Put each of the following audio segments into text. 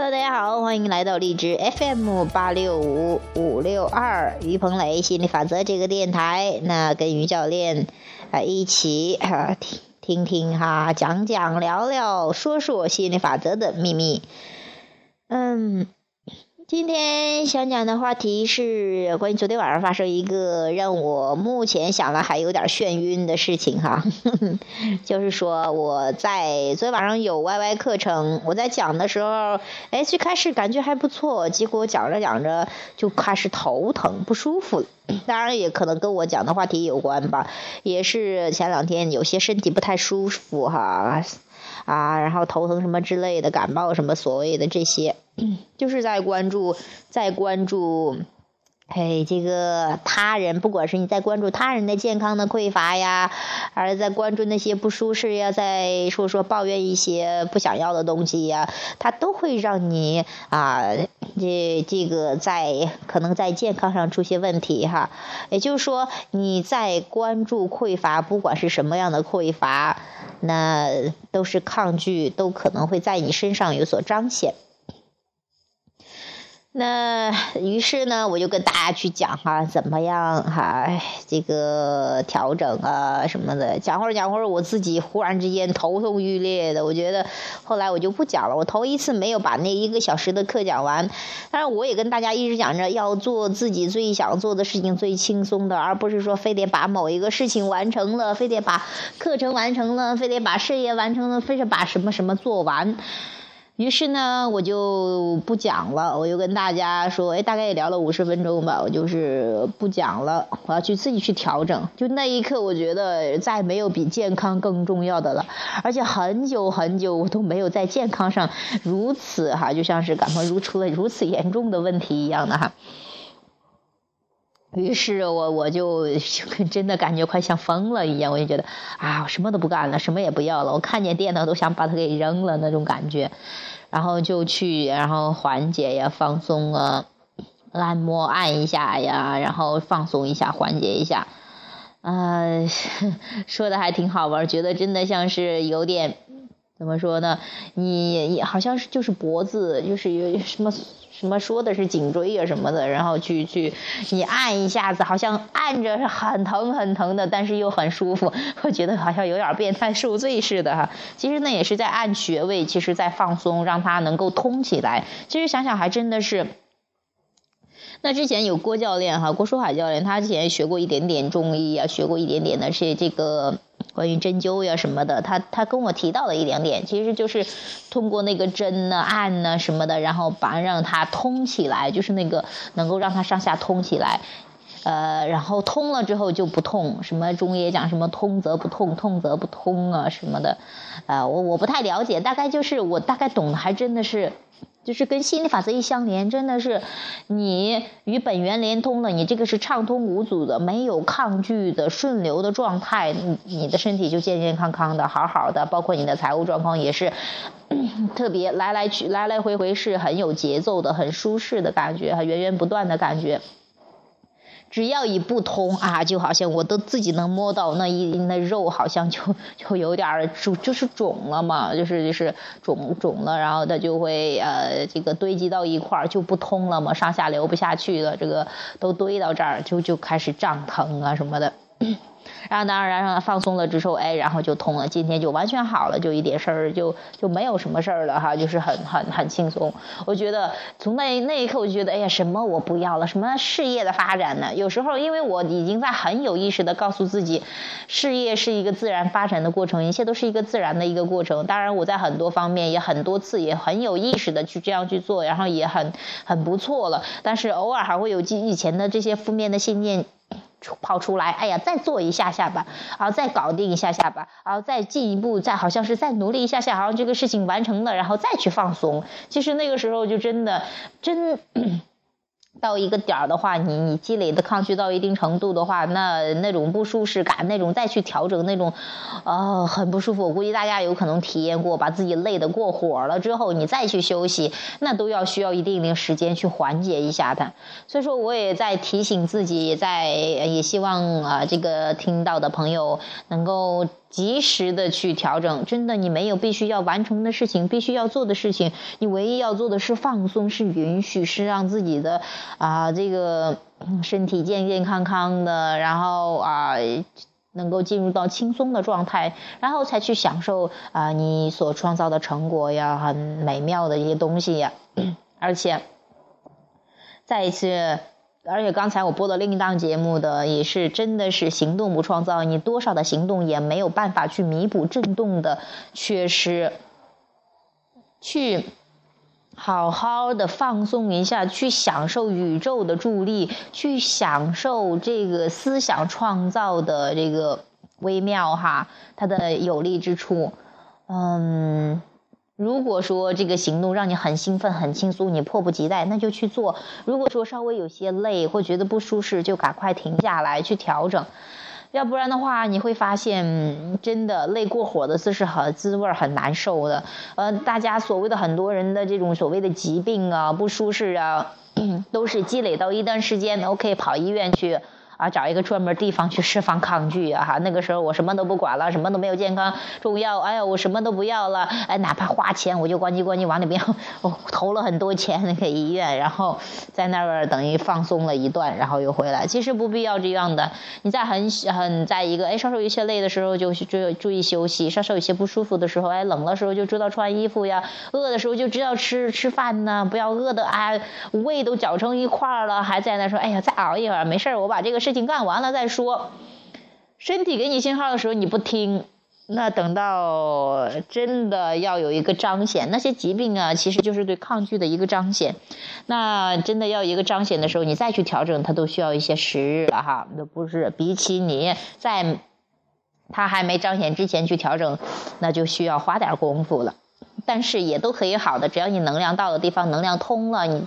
Hello，大家好，欢迎来到荔枝 FM 八六五五六二于鹏磊心理法则这个电台。那跟于教练啊一起啊听听听哈，讲讲聊聊，说说心理法则的秘密。嗯。今天想讲的话题是关于昨天晚上发生一个让我目前想了还有点眩晕的事情哈，就是说我在昨天晚上有 YY 课程，我在讲的时候，哎，最开始感觉还不错，结果讲着讲着就开始头疼不舒服，当然也可能跟我讲的话题有关吧，也是前两天有些身体不太舒服哈。啊，然后头疼什么之类的，感冒什么所谓的这些，就是在关注，在关注。嘿，这个他人，不管是你在关注他人的健康的匮乏呀，还是在关注那些不舒适呀，在说说抱怨一些不想要的东西呀，它都会让你啊，这这个在可能在健康上出现问题哈。也就是说，你在关注匮乏，不管是什么样的匮乏，那都是抗拒，都可能会在你身上有所彰显。那 于是呢，我就跟大家去讲哈，怎么样哈，这个调整啊什么的，讲会儿讲会儿，我自己忽然之间头痛欲裂的，我觉得后来我就不讲了。我头一次没有把那一个小时的课讲完，但是我也跟大家一直讲着，要做自己最想做的事情，最轻松的，而不是说非得把某一个事情完成了，非得把课程完成了，非得把事业完成了，非得把什么什么做完。于是呢，我就不讲了，我就跟大家说，哎，大概也聊了五十分钟吧，我就是不讲了，我要去自己去调整。就那一刻，我觉得再没有比健康更重要的了，而且很久很久我都没有在健康上如此哈，就像是感冒如出了如此严重的问题一样的哈。于是我我就 真的感觉快像疯了一样，我就觉得啊，我什么都不干了，什么也不要了，我看见电脑都想把它给扔了那种感觉，然后就去然后缓解呀，放松啊，按摩按一下呀，然后放松一下，缓解一下，啊，说的还挺好玩，觉得真的像是有点怎么说呢？你好像是就是脖子就是有什么。什么说的是颈椎啊什么的，然后去去你按一下子，好像按着是很疼很疼的，但是又很舒服，我觉得好像有点变态受罪似的哈。其实那也是在按穴位，其实在放松，让它能够通起来。其实想想还真的是。那之前有郭教练哈，郭书海教练，他之前学过一点点中医啊，学过一点点的是这个。关于针灸呀什么的，他他跟我提到了一两点，其实就是通过那个针呢、按呢什么的，然后把让它通起来，就是那个能够让它上下通起来，呃，然后通了之后就不痛。什么中医讲什么通则不痛，痛则不通啊什么的，呃，我我不太了解，大概就是我大概懂的，还真的是。就是跟心理法则一相连，真的是你与本源连通了，你这个是畅通无阻的，没有抗拒的顺流的状态，你你的身体就健健康康的，好好的，包括你的财务状况也是 特别来来去来来回回是很有节奏的，很舒适的感觉，源源不断的感觉。只要一不通啊，就好像我都自己能摸到那一那肉，好像就 就有点肿，就是肿了嘛，就是就是肿肿了，然后它就会呃这个堆积到一块儿就不通了嘛，上下流不下去了，这个都堆到这儿就就开始胀疼啊什么的。然后当然让它放松了之后，哎，然后就通了，今天就完全好了，就一点事儿就就没有什么事儿了哈，就是很很很轻松。我觉得从那那一刻我就觉得，哎呀，什么我不要了，什么事业的发展呢？有时候因为我已经在很有意识的告诉自己，事业是一个自然发展的过程，一切都是一个自然的一个过程。当然我在很多方面也很多次也很有意识的去这样去做，然后也很很不错了。但是偶尔还会有记以前的这些负面的信念。跑出来，哎呀，再做一下下吧，然后再搞定一下下吧，然后再进一步，再好像是再努力一下下，然后这个事情完成了，然后再去放松。其实那个时候就真的真到一个点儿的话，你你积累的抗拒到一定程度的话，那那种不舒适感，那种再去调整那种，呃，很不舒服。我估计大家有可能体验过，把自己累得过火了之后，你再去休息，那都要需要一定的时间去缓解一下的。所以说，我也在提醒自己，在也希望啊，这个听到的朋友能够。及时的去调整，真的，你没有必须要完成的事情，必须要做的事情，你唯一要做的是放松，是允许，是让自己的啊这个身体健健康康的，然后啊能够进入到轻松的状态，然后才去享受啊你所创造的成果呀，很美妙的一些东西呀，而且再一次。而且刚才我播的另一档节目的也是真的是行动不创造，你多少的行动也没有办法去弥补震动的缺失。去好好的放松一下，去享受宇宙的助力，去享受这个思想创造的这个微妙哈，它的有利之处，嗯。如果说这个行动让你很兴奋、很轻松，你迫不及待，那就去做；如果说稍微有些累或觉得不舒适，就赶快停下来去调整。要不然的话，你会发现真的累过火的姿势和滋味很难受的。呃，大家所谓的很多人的这种所谓的疾病啊、不舒适啊，都是积累到一段时间，OK，跑医院去。啊，找一个专门地方去释放抗拒啊！哈，那个时候我什么都不管了，什么都没有健康重要。哎呀，我什么都不要了，哎，哪怕花钱我就关机关机往里边，我投了很多钱那个医院，然后在那儿等于放松了一段，然后又回来。其实不必要这样的。你在很很在一个哎稍稍有些累的时候就注注意休息，稍稍有些不舒服的时候哎冷的时候就知道穿衣服呀，饿的时候就知道吃吃饭呢，不要饿的哎胃都搅成一块了，还在那说哎呀再熬一会儿没事我把这个事事情干完了再说，身体给你信号的时候你不听，那等到真的要有一个彰显，那些疾病啊，其实就是对抗拒的一个彰显。那真的要一个彰显的时候，你再去调整，它都需要一些时日了哈。那不是比起你在它还没彰显之前去调整，那就需要花点功夫了。但是也都可以好的，只要你能量到的地方，能量通了，你。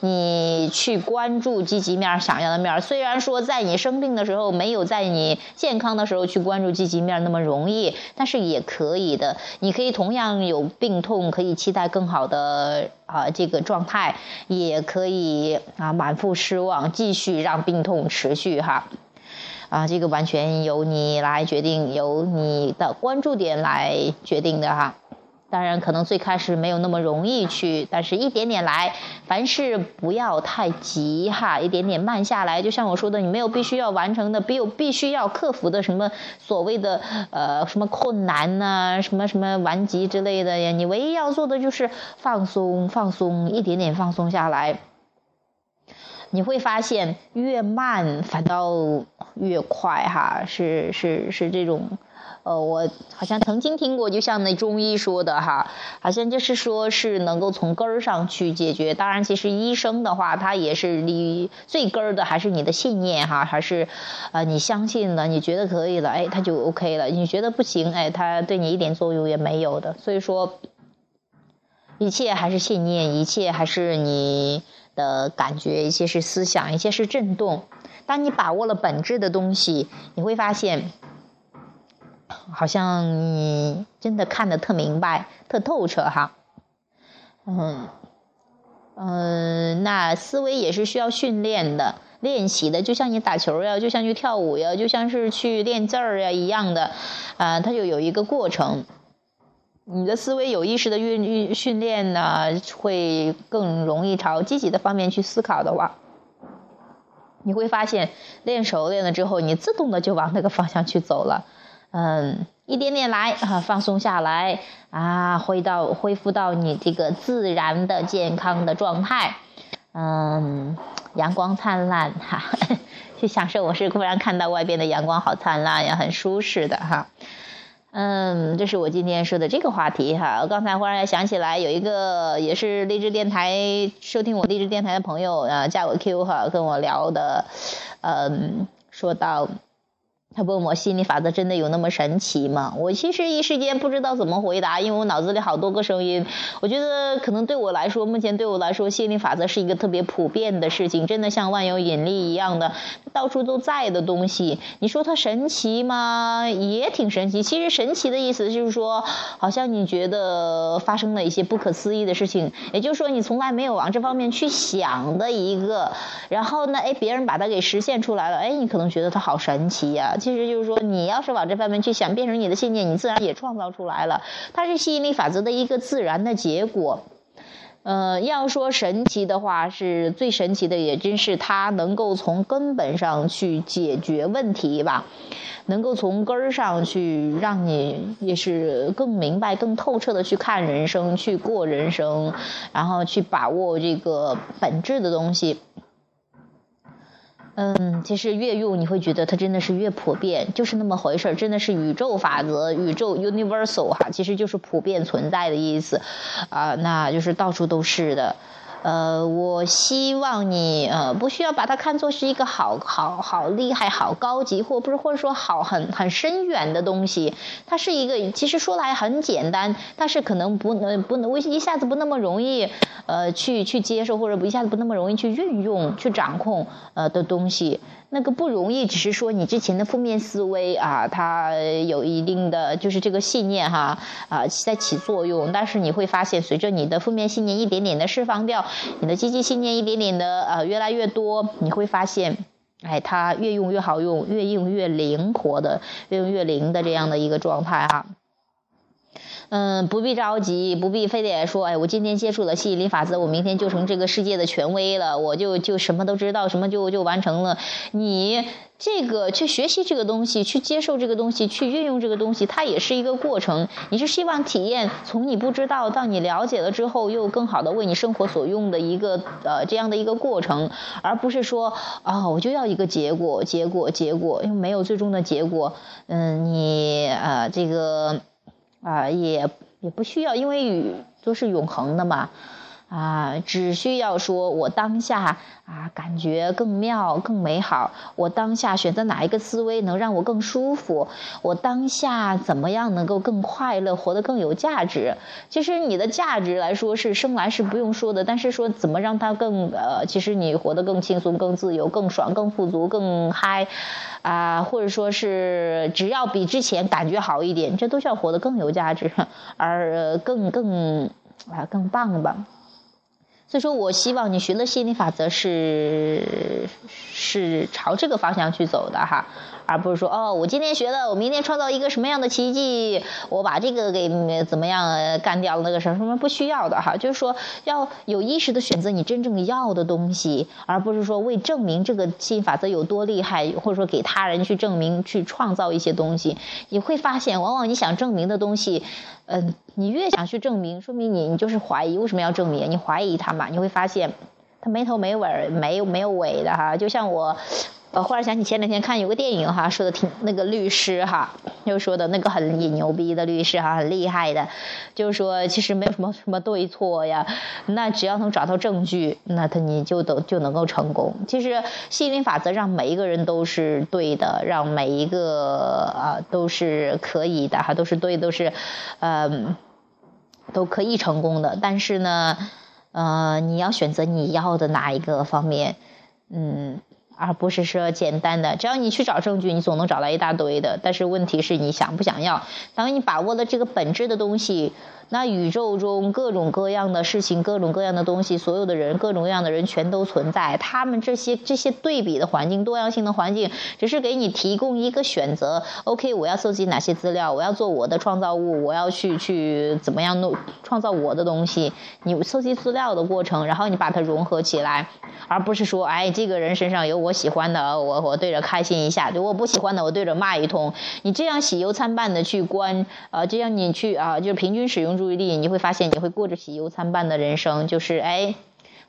你去关注积极面、想要的面，虽然说在你生病的时候没有在你健康的时候去关注积极面那么容易，但是也可以的。你可以同样有病痛，可以期待更好的啊这个状态，也可以啊满腹失望，继续让病痛持续哈。啊，这个完全由你来决定，由你的关注点来决定的哈。当然，可能最开始没有那么容易去，但是一点点来，凡事不要太急哈，一点点慢下来。就像我说的，你没有必须要完成的，没有必须要克服的什么所谓的呃什么困难呐，什么什么顽疾之类的呀。你唯一要做的就是放松，放松，一点点放松下来。你会发现越慢反倒越快哈，是是是这种。呃，我好像曾经听过，就像那中医说的哈，好像就是说是能够从根儿上去解决。当然，其实医生的话，他也是你最根儿的，还是你的信念哈，还是啊你相信了，你觉得可以了，哎，他就 OK 了。你觉得不行，哎，他对你一点作用也没有的。所以说，一切还是信念，一切还是你的感觉，一些是思想，一些是震动。当你把握了本质的东西，你会发现。好像你真的看得特明白、特透彻哈，嗯嗯，那思维也是需要训练的、练习的，就像你打球呀，就像去跳舞呀，就像是去练字儿呀一样的，啊，它就有一个过程。你的思维有意识的运运训练呢，会更容易朝积极的方面去思考的话，你会发现练熟练了之后，你自动的就往那个方向去走了。嗯，一点点来啊，放松下来啊，回到恢复到你这个自然的健康的状态。嗯，阳光灿烂哈，去享受。我是忽然看到外边的阳光好灿烂呀，很舒适的哈。嗯，这是我今天说的这个话题哈。刚才忽然想起来，有一个也是励志电台收听我励志电台的朋友啊，加我 Q 哈，跟我聊的，嗯，说到。他问我心理法则真的有那么神奇吗？我其实一时间不知道怎么回答，因为我脑子里好多个声音。我觉得可能对我来说，目前对我来说，心理法则是一个特别普遍的事情，真的像万有引力一样的，到处都在的东西。你说它神奇吗？也挺神奇。其实神奇的意思就是说，好像你觉得发生了一些不可思议的事情，也就是说你从来没有往这方面去想的一个，然后呢，哎，别人把它给实现出来了，哎，你可能觉得它好神奇呀。其实就是说，你要是往这方面去想，变成你的信念，你自然也创造出来了。它是吸引力法则的一个自然的结果。呃，要说神奇的话，是最神奇的，也真是它能够从根本上去解决问题吧，能够从根儿上去让你也是更明白、更透彻的去看人生、去过人生，然后去把握这个本质的东西。嗯，其实越用你会觉得它真的是越普遍，就是那么回事儿，真的是宇宙法则，宇宙 universal 哈，其实就是普遍存在的意思，啊，那就是到处都是的。呃，我希望你呃不需要把它看作是一个好好好厉害、好高级，或不是或者说好很很深远的东西。它是一个其实说来很简单，但是可能不能不能我一下子不那么容易呃去去接受，或者一下子不那么容易去运用、去掌控呃的东西。那个不容易，只是说你之前的负面思维啊，它有一定的就是这个信念哈啊在起作用。但是你会发现，随着你的负面信念一点点的释放掉，你的积极信念一点点的呃越来越多，你会发现，哎，它越用越好用，越用越灵活的，越用越灵的这样的一个状态哈。嗯，不必着急，不必非得说，哎，我今天接触了吸引力法则，我明天就成这个世界的权威了，我就就什么都知道，什么就就完成了。你这个去学习这个东西，去接受这个东西，去运用这个东西，它也是一个过程。你是希望体验从你不知道到你了解了之后，又更好的为你生活所用的一个呃这样的一个过程，而不是说啊，我就要一个结果，结果，结果，因为没有最终的结果。嗯，你呃这个。啊，也也不需要，因为雨都是永恒的嘛。啊，只需要说我当下啊感觉更妙、更美好。我当下选择哪一个思维能让我更舒服？我当下怎么样能够更快乐、活得更有价值？其实你的价值来说是生来是不用说的，但是说怎么让它更呃，其实你活得更轻松、更自由、更爽、更富足、更嗨啊，或者说是只要比之前感觉好一点，这都叫活得更有价值，而更更啊更棒吧。所以说我希望你学的心理法则是是朝这个方向去走的哈，而不是说哦，我今天学了，我明天创造一个什么样的奇迹，我把这个给怎么样干掉那个什么什么不需要的哈，就是说要有意识的选择你真正要的东西，而不是说为证明这个心理法则有多厉害，或者说给他人去证明去创造一些东西，你会发现往往你想证明的东西。嗯，你越想去证明，说明你你就是怀疑。为什么要证明？你怀疑他嘛？你会发现，他没头没尾，没没有尾的哈。就像我。呃，忽然想起前两天看有个电影哈，说的挺那个律师哈，又说的那个很牛逼的律师哈，很厉害的，就是说其实没有什么什么对错呀，那只要能找到证据，那他你就都就能够成功。其实吸引力法则让每一个人都是对的，让每一个啊都是可以的哈，都是对，都是，嗯，都可以成功的。但是呢，呃，你要选择你要的哪一个方面，嗯。而不是说简单的，只要你去找证据，你总能找到一大堆的。但是问题是你想不想要？当你把握了这个本质的东西。那宇宙中各种各样的事情，各种各样的东西，所有的人，各种各样的人全都存在。他们这些这些对比的环境，多样性的环境，只是给你提供一个选择。OK，我要搜集哪些资料？我要做我的创造物，我要去去怎么样弄创造我的东西？你搜集资料的过程，然后你把它融合起来，而不是说，哎，这个人身上有我喜欢的，我我对着开心一下；，我不喜欢的，我对着骂一通。你这样喜忧参半的去观，呃，这样你去啊，就是平均使用。注意力，你会发现你会过着喜忧参半的人生。就是哎，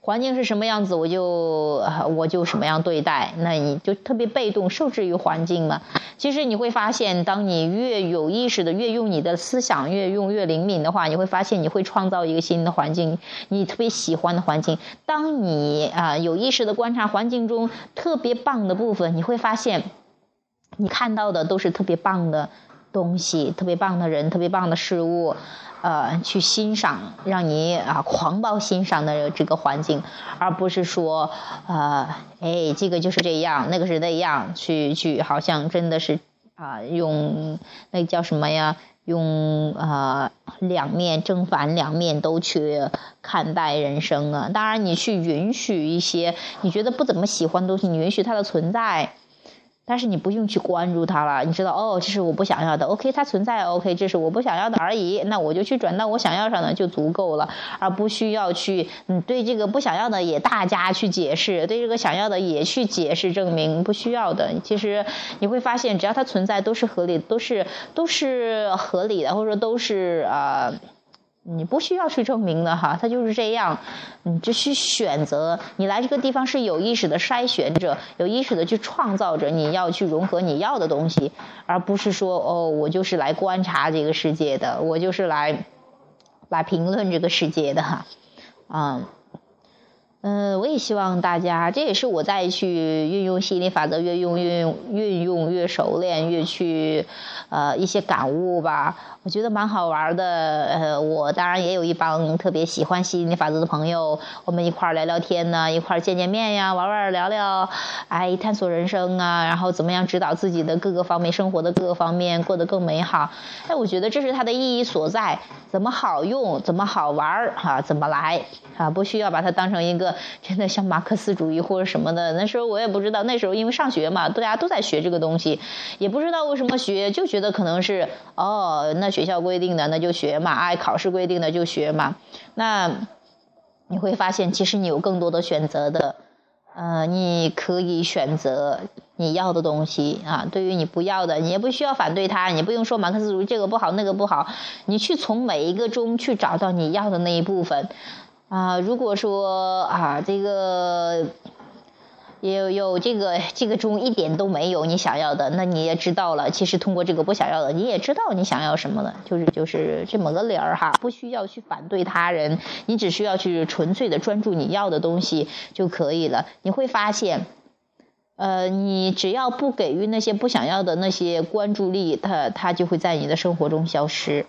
环境是什么样子，我就我就什么样对待。那你就特别被动，受制于环境嘛。其实你会发现，当你越有意识的，越用你的思想，越用越灵敏的话，你会发现你会创造一个新的环境，你特别喜欢的环境。当你啊有意识的观察环境中特别棒的部分，你会发现。你看到的都是特别棒的东西，特别棒的人，特别棒的事物，呃，去欣赏，让你啊狂暴欣赏的这个环境，而不是说，呃，哎，这个就是这样，那个是那样，去去，好像真的是啊，用那叫什么呀？用啊两面正反两面都去看待人生啊！当然，你去允许一些你觉得不怎么喜欢的东西，你允许它的存在。但是你不用去关注它了，你知道哦，这是我不想要的，OK，它存在，OK，这是我不想要的而已，那我就去转到我想要上的就足够了，而不需要去嗯对这个不想要的也大家去解释，对这个想要的也去解释证明，不需要的，其实你会发现，只要它存在都是合理，都是都是合理的，或者说都是啊。你不需要去证明的哈，它就是这样，你就去选择。你来这个地方是有意识的筛选者，有意识的去创造着你要去融合你要的东西，而不是说哦，我就是来观察这个世界的，我就是来来评论这个世界的哈，嗯。嗯，我也希望大家，这也是我在去运用吸引力法则，越用越运用越熟练，越去呃一些感悟吧。我觉得蛮好玩的。呃，我当然也有一帮特别喜欢吸引力法则的朋友，我们一块聊聊天呢，一块见见面呀，玩玩聊聊，哎，探索人生啊，然后怎么样指导自己的各个方面生活的各个方面过得更美好。哎，我觉得这是它的意义所在，怎么好用，怎么好玩儿哈，怎么来啊，不需要把它当成一个。真的像马克思主义或者什么的，那时候我也不知道。那时候因为上学嘛，大家都在学这个东西，也不知道为什么学，就觉得可能是哦，那学校规定的那就学嘛，哎，考试规定的就学嘛。那你会发现，其实你有更多的选择的，呃，你可以选择你要的东西啊。对于你不要的，你也不需要反对它，你不用说马克思主义这个不好那个不好，你去从每一个中去找到你要的那一部分。啊，如果说啊，这个有有这个这个中一点都没有你想要的，那你也知道了。其实通过这个不想要的，你也知道你想要什么了，就是就是这么个理儿哈。不需要去反对他人，你只需要去纯粹的专注你要的东西就可以了。你会发现，呃，你只要不给予那些不想要的那些关注力，它它就会在你的生活中消失。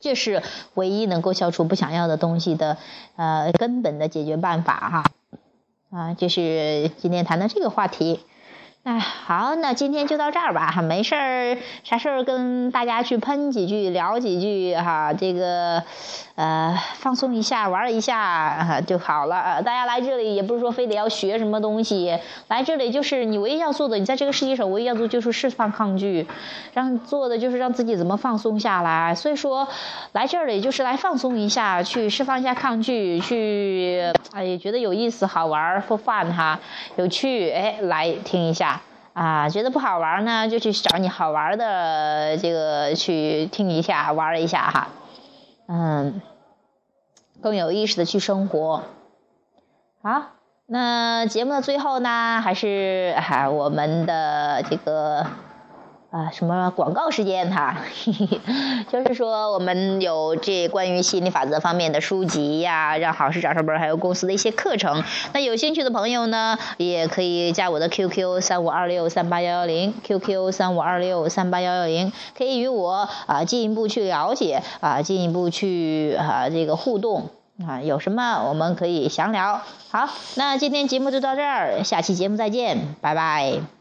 这是唯一能够消除不想要的东西的，呃，根本的解决办法哈，啊，就是今天谈的这个话题。哎，好，那今天就到这儿吧，哈，没事儿，啥事儿跟大家去喷几句，聊几句，哈，这个，呃，放松一下，玩一下就好了。大家来这里也不是说非得要学什么东西，来这里就是你唯一要做的，你在这个世界上唯一要做就是释放抗拒，让做的就是让自己怎么放松下来。所以说，来这里就是来放松一下，去释放一下抗拒，去，哎，觉得有意思、好玩、for fun 哈，有趣，哎，来听一下。啊，觉得不好玩呢，就去找你好玩的这个去听一下，玩一下哈，嗯，更有意识的去生活。好，那节目的最后呢，还是哈我们的这个。啊，什么广告时间哈？就是说，我们有这关于吸引力法则方面的书籍呀，让好事找上门，还有公司的一些课程。那有兴趣的朋友呢，也可以加我的 QQ 三五二六三八幺幺零，QQ 三五二六三八幺幺零，可以与我啊进一步去了解啊，进一步去啊这个互动啊，有什么我们可以详聊。好，那今天节目就到这儿，下期节目再见，拜拜。